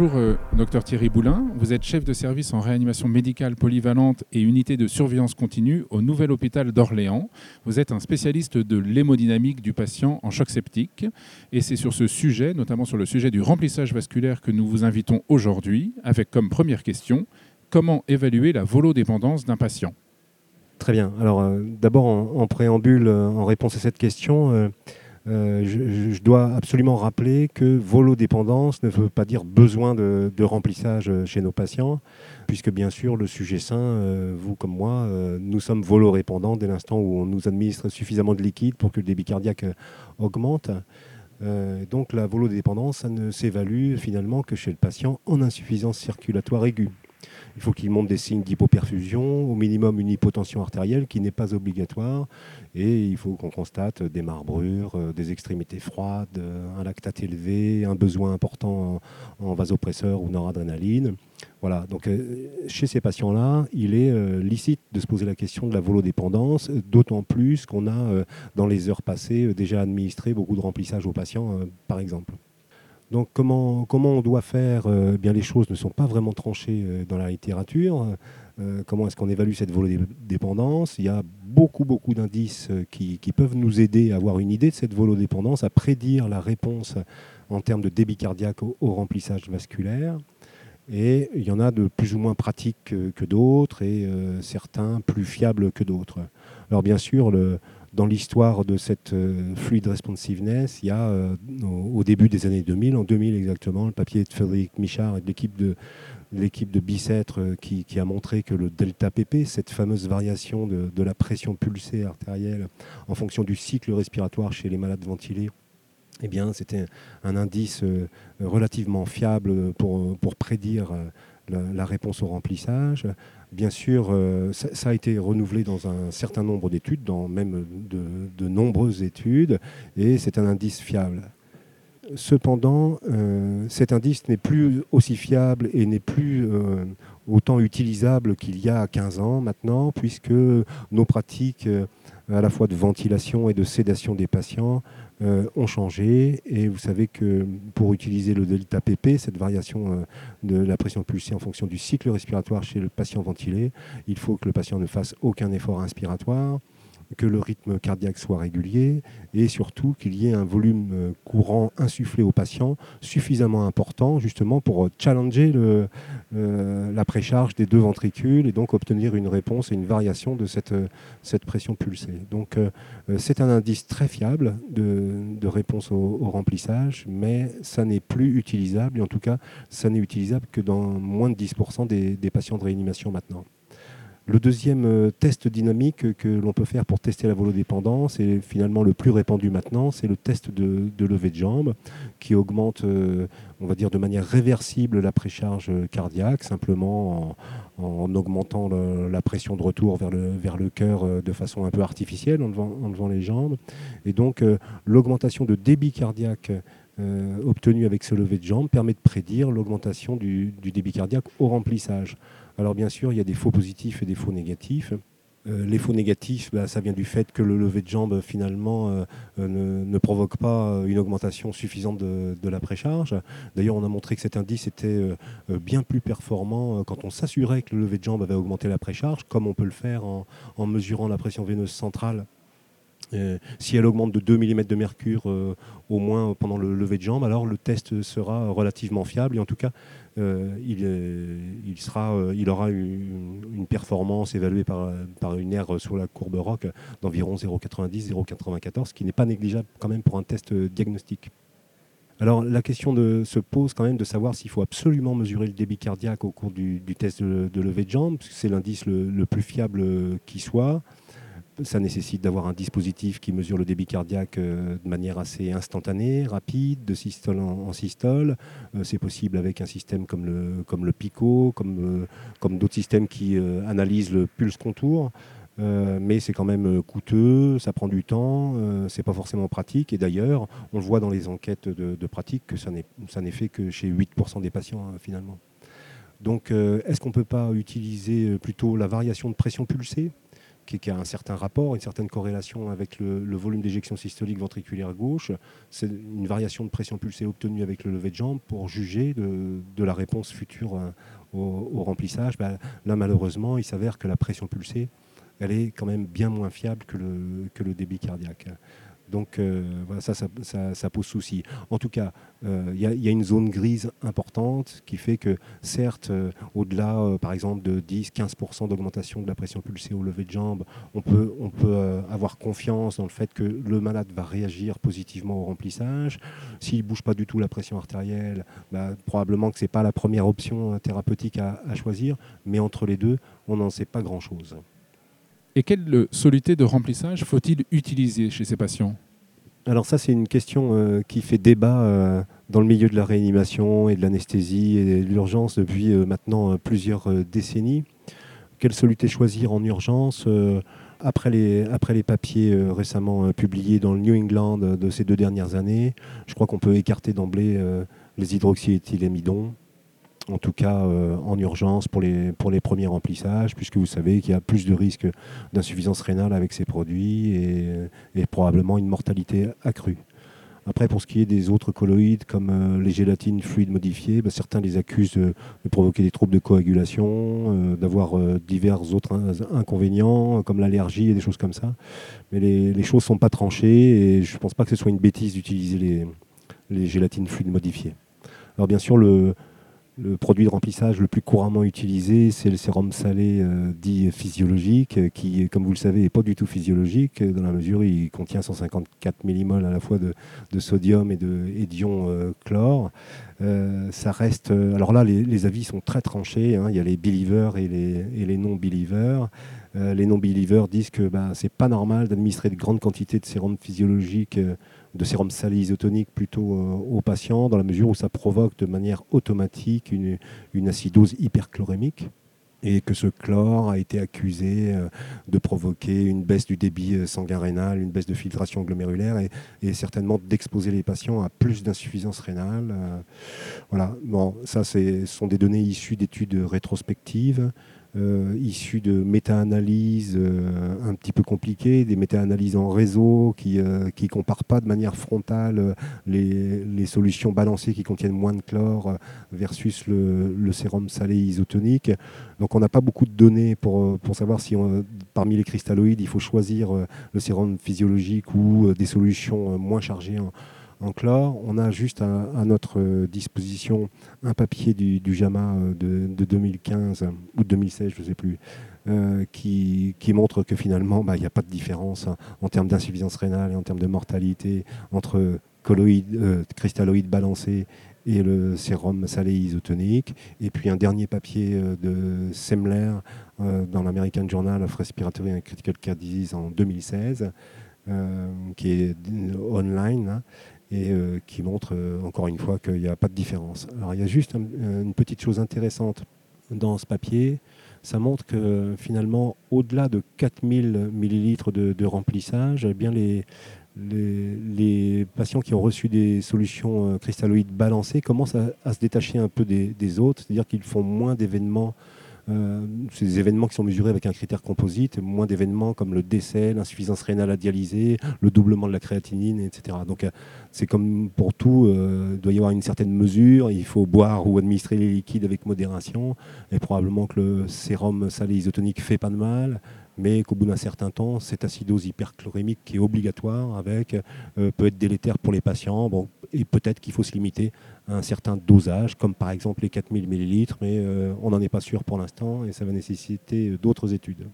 Bonjour, euh, docteur Thierry Boulin. Vous êtes chef de service en réanimation médicale polyvalente et unité de surveillance continue au Nouvel Hôpital d'Orléans. Vous êtes un spécialiste de l'hémodynamique du patient en choc septique. Et c'est sur ce sujet, notamment sur le sujet du remplissage vasculaire, que nous vous invitons aujourd'hui, avec comme première question comment évaluer la volodépendance d'un patient? Très bien. Alors, euh, d'abord, en, préambule, euh, en réponse à cette question, je, dois absolument rappeler que volodépendance ne veut pas dire besoin de, remplissage chez nos patients, puisque bien sûr, le sujet sain, euh, vous comme moi, euh, nous sommes volorépandants dès l'instant où on nous administre suffisamment de liquide pour que le débit cardiaque augmente. donc la volodépendance, ne s'évalue finalement que chez le patient en insuffisance circulatoire aiguë. Il faut qu'il montre des signes d'hypoperfusion, au minimum une hypotension artérielle qui n'est pas obligatoire. Et il faut qu'on constate des marbrures, euh, des extrémités froides, un lactate élevé, un besoin important en, vasopresseur ou noradrénaline. Voilà, donc euh, chez ces patients-là, il est euh, licite de se poser la question de la volodépendance, d'autant plus qu'on a, dans les heures passées, déjà administré beaucoup de remplissage aux patients, par exemple. Donc comment, comment on doit faire euh, eh bien, Les choses ne sont pas vraiment tranchées euh, dans la littérature. Euh, comment est-ce qu'on évalue cette volodépendance Il y a beaucoup, beaucoup d'indices qui, peuvent nous aider à avoir une idée de cette volodépendance, à prédire la réponse en termes de débit cardiaque au, remplissage vasculaire. Et il y en a de plus ou moins pratiques que, d'autres et certains plus fiables que d'autres. Alors bien sûr, le, dans l'histoire de cette euh, fluid responsiveness, il y a euh, au, début des années 2000, en 2000 exactement, le papier de Frédéric Michard et de l'équipe de l'équipe de Bicêtre euh, qui, a montré que le delta pp, cette fameuse variation de, la pression pulsée artérielle en fonction du cycle respiratoire chez les malades ventilés, eh bien, c'était un indice relativement fiable pour prédire la, réponse au remplissage. Bien sûr, euh, ça, a été renouvelé dans un certain nombre d'études, dans même de, nombreuses études, et c'est un indice fiable. Cependant, euh, cet indice n'est plus aussi fiable et n'est plus euh, autant utilisable qu'il y a 15 ans maintenant, puisque nos pratiques à la fois de ventilation et de sédation des patients euh, ont changé. Et vous savez que pour utiliser le delta pp, cette variation euh, de la pression pulsée en fonction du cycle respiratoire chez le patient ventilé, il faut que le patient ne fasse aucun effort inspiratoire que le rythme cardiaque soit régulier et surtout qu'il y ait un volume euh, courant insufflé au patient suffisamment important justement pour euh, challenger le, euh, la précharge des deux ventricules et donc obtenir une réponse et une variation de cette, pression pulsée. Donc c'est un indice très fiable de, réponse au, remplissage, mais ça n'est plus utilisable et en tout cas ça n'est utilisable que dans moins de 10% des, des patients de réanimation maintenant. Le deuxième euh, test dynamique que l'on peut faire pour tester la volodépendance, et finalement le plus répandu maintenant, c'est le test de, levée de jambe qui augmente, euh, on va dire, de manière réversible la précharge cardiaque, simplement en, augmentant la pression de retour vers le, cœur euh, de façon un peu artificielle en levant, les jambes. Et donc l'augmentation de débit cardiaque obtenu avec ce lever de jambe permet de prédire l'augmentation du débit cardiaque au remplissage. Alors bien sûr, il y a des faux positifs et des faux négatifs. Euh, les faux négatifs, bah, ça vient du fait que le lever de jambe finalement euh, euh, ne, provoque pas une augmentation suffisante de, la précharge. D'ailleurs, on a montré que cet indice était bien plus performant quand on s'assurait que le lever de jambe avait augmenté la précharge, comme on peut le faire en mesurant la pression veineuse centrale si elle augmente de 2 mm de mercure euh, au moins pendant le lever de jambe, alors le test sera relativement fiable et en tout cas, euh, il, sera, il aura une, performance évaluée par, par une aire sur la courbe ROC d'environ 0,90, 0,94, ce qui n'est pas négligeable quand même pour un test diagnostique. Alors la question se pose quand même de savoir s'il faut absolument mesurer le débit cardiaque au cours du, test de, de, de jambe, puisque c'est l'indice le, plus fiable qui soit ça nécessite d'avoir un dispositif qui mesure le débit cardiaque euh, de manière assez instantanée, rapide, de systole en, systole. Euh, c'est possible avec un système comme le, comme le PICO, comme, euh, comme d'autres systèmes qui analysent le pulse contour. mais c'est quand même coûteux, ça prend du temps, c'est pas forcément pratique. Et d'ailleurs, on le voit dans les enquêtes de, pratique que ça n'est fait que chez 8% des patients hein, finalement. Donc, est-ce qu'on ne peut pas utiliser plutôt la variation de pression pulsée? Qui, a un certain rapport, une certaine corrélation avec le, volume d'éjection systolique ventriculaire gauche. C'est une variation de pression pulsée obtenue avec le lever de jambe pour juger de, la réponse future euh, au, remplissage. Ben, là, malheureusement, il s'avère que la pression pulsée, elle est quand même bien moins fiable que le, que le débit cardiaque. Donc euh, ça, ça, pose souci. En tout cas, euh, il y, a une zone grise importante qui fait que, certes, euh, au-delà, par exemple, de 10-15% d'augmentation de la pression pulsée au lever de jambe, on peut, on peut avoir confiance dans le fait que le malade va réagir positivement au remplissage. S'il ne bouge pas du tout la pression artérielle, bah, probablement que ce n'est pas la première option thérapeutique à choisir, mais entre les deux, on n'en sait pas grand-chose. Et quelle soluté de remplissage faut-il utiliser chez ces patients? Alors ça, c'est une question euh, qui fait débat euh, dans le milieu de la réanimation et de l'anesthésie et de l'urgence depuis euh, maintenant plusieurs décennies. Quelle soluté choisir en urgence après les, après les papiers récemment publiés dans le New England de ces deux dernières années, je crois qu'on peut écarter d'emblée les hydroxyéthylémidons, en tout cas euh, en urgence pour les, pour les premiers remplissages, puisque vous savez qu'il y a plus de risques d'insuffisance rénale avec ces produits et, probablement une mortalité accrue. Après, pour ce qui est des autres colloïdes, comme euh, les gélatines fluides modifiées, bah, certains les accusent de, provoquer des troubles de coagulation, euh, d'avoir divers autres inconvénients, comme l'allergie et des choses comme ça. Mais les, choses ne sont pas tranchées et je ne pense pas que ce soit une bêtise d'utiliser les, les gélatines fluides modifiées. Alors bien sûr, le, le produit de remplissage le plus couramment utilisé, c'est le sérum salé euh, dit physiologique, euh, qui, comme vous le savez, n'est pas du tout physiologique, dans la mesure où il contient 154 millimoles à la fois de, sodium et d'ion euh, chlore. ça reste. alors là, les, avis sont très tranchés. Hein. il y a les believers et les, non-believers. les non-believers disent que bah, c'est pas normal d'administrer de grandes quantités de sérum physiologique de sérum salé isotonique plutôt euh, aux patients, dans la mesure où ça provoque de manière automatique une, acidose hyperchlorémique et que ce chlore a été accusé euh, de provoquer une baisse du débit euh, sanguin rénal, une baisse de filtration glomérulaire et, certainement d'exposer les patients à plus d'insuffisance rénale. voilà, bon, ça ce sont des données issues d'études rétrospectives. Euh, issus de méta-analyses euh, un petit peu compliquées, des méta-analyses en réseau qui ne euh, comparent pas de manière frontale les, solutions balancées qui contiennent moins de chlore versus le, sérum salé isotonique. Donc on n'a pas beaucoup de données pour, pour savoir si parmi les cristalloïdes, il faut choisir le sérum physiologique ou des solutions moins chargées en chlore. On a juste à, notre disposition un papier du, JAMA euh, de, 2015 ou 2016, je ne sais plus, euh, qui, montre que finalement, bah, il n'y a pas de différence hein, en termes d'insuffisance rénale et en termes de mortalité entre euh, cristalloïdes balancés et le sérum salé isotonique. Et puis un dernier papier de Semler dans l'American Journal of Respiratory and Critical Care Disease en 2016, qui est online. Hein, et euh, qui montre euh, encore une fois qu'il n'y a pas de différence. Alors il y a juste euh, une petite chose intéressante dans ce papier, ça montre que finalement, au-delà de 4000 millilitres de, remplissage, eh bien les, les, patients qui ont reçu des solutions cristalloïdes balancées commencent à, se détacher un peu des, des autres, c'est-à-dire qu'ils font moins d'événements euh, c'est des événements qui sont mesurés avec un critère composite, moins d'événements comme le décès, l'insuffisance rénale à dialyser, le doublement de la créatinine, etc. Donc euh, c'est comme pour tout, euh, il doit y avoir une certaine mesure, il faut boire ou administrer les liquides avec modération, et probablement que le sérum salé isotonique fait pas de mal, mais qu'au bout d'un certain temps, cette acidose hyperchlorémique qui est obligatoire avec peut être délétère pour les patients. Bon, et peut-être qu'il faut se limiter à un certain dosage, comme par exemple les 4000 millilitres, mais on n'en est pas sûr pour l'instant et ça va nécessiter euh, d'autres études.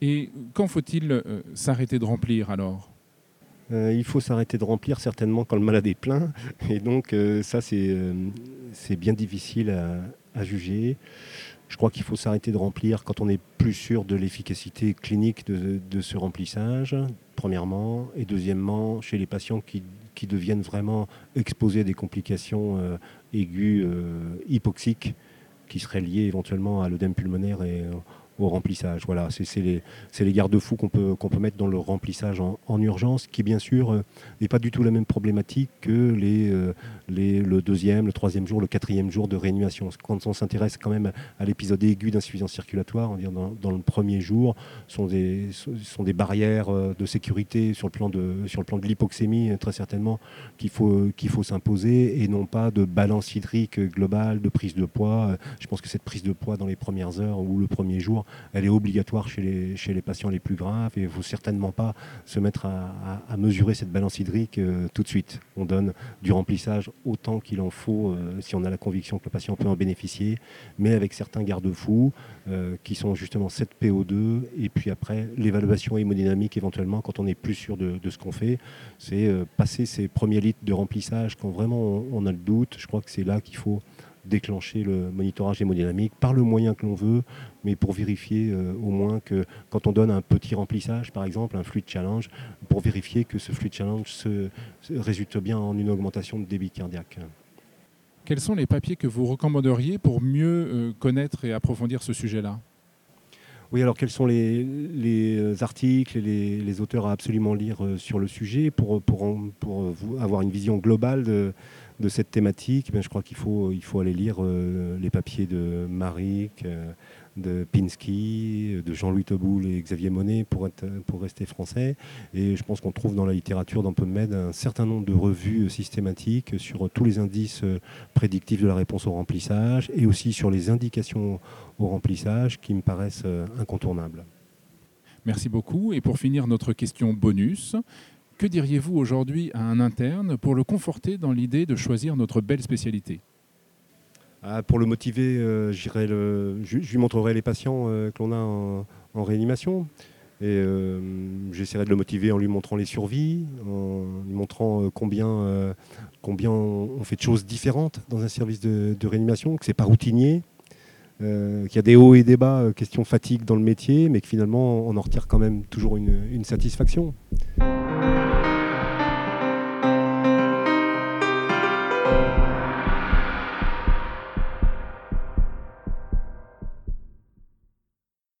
Et quand faut-il euh, s'arrêter de remplir alors? Euh, il faut s'arrêter de remplir certainement quand le malade est plein. Et donc ça, c'est bien difficile à, juger. Je crois qu'il faut s'arrêter de remplir quand on est plus sûr de l'efficacité clinique de, ce remplissage, premièrement. Et deuxièmement, chez les patients qui, qui deviennent vraiment exposés à des complications aiguës hypoxiques qui serait lié éventuellement à l'œdème pulmonaire et au remplissage. Voilà, c'est les, garde-fous qu'on peut, mettre dans le remplissage en, urgence, qui bien sûr euh, n'est pas du tout la même problématique que euh, le deuxième, le troisième jour, le quatrième jour de réanimation. Quand on s'intéresse quand même à l'épisode aigu d'insuffisance circulatoire, on dire dans, le premier jour, sont des, sont des barrières euh, de sécurité sur le plan de, sur le plan de l'hypoxémie, très certainement, qu'il faut, qu'il faut s'imposer, et non pas de balance hydrique globale, de prise de poids. Je pense que cette prise de poids dans les premières heures ou le premier jour, elle est obligatoire chez les, patients les plus graves et il ne faut certainement pas se mettre à, mesurer cette balance hydrique euh, tout de suite. On donne du remplissage autant qu'il en faut euh, si on a la conviction que le patient peut en bénéficier, mais avec certains garde-fous euh, qui sont justement cette PO2 et puis après l'évaluation hémodynamique éventuellement quand on est plus sûr de, ce qu'on fait. C'est passer ces premiers litres de remplissage quand vraiment on a le doute. Je crois que c'est là qu'il faut déclencher le monitorage hémodynamique par le moyen que l'on veut, mais pour vérifier euh, au moins que quand on donne un petit remplissage, par exemple, un fluid challenge, pour vérifier que ce fluid challenge résulte bien en une augmentation de débit cardiaque. Quels sont les papiers que vous recommanderiez pour mieux euh, connaître et approfondir ce sujet-là? Oui, alors quels sont les, euh, articles et les, auteurs à absolument lire sur le sujet pour, pour avoir une vision globale de, cette thématique, ben, je crois qu'il faut, aller lire euh, les papiers de Marik, euh, de Pinsky, de Jean-Louis Toboul et Xavier Monet pour, rester français. Et je pense qu'on trouve dans la littérature dans un certain nombre de revues systématiques sur tous les indices prédictifs de la réponse au remplissage et aussi sur les indications au remplissage qui me paraissent incontournables. Merci beaucoup. Et pour finir notre question bonus, que diriez-vous aujourd'hui à un interne pour le conforter dans l'idée de choisir notre belle spécialité? Ah, Pour le motiver, euh, le, je, lui montrerai les patients euh, que l'on a en, réanimation. Et euh, j'essaierai de le motiver en lui montrant les survies, en lui montrant combien, combien on fait de choses différentes dans un service de, réanimation, que ce n'est pas routinier, qu'il y a des hauts et des bas, question fatigue dans le métier, mais que finalement on en retire quand même toujours une satisfaction.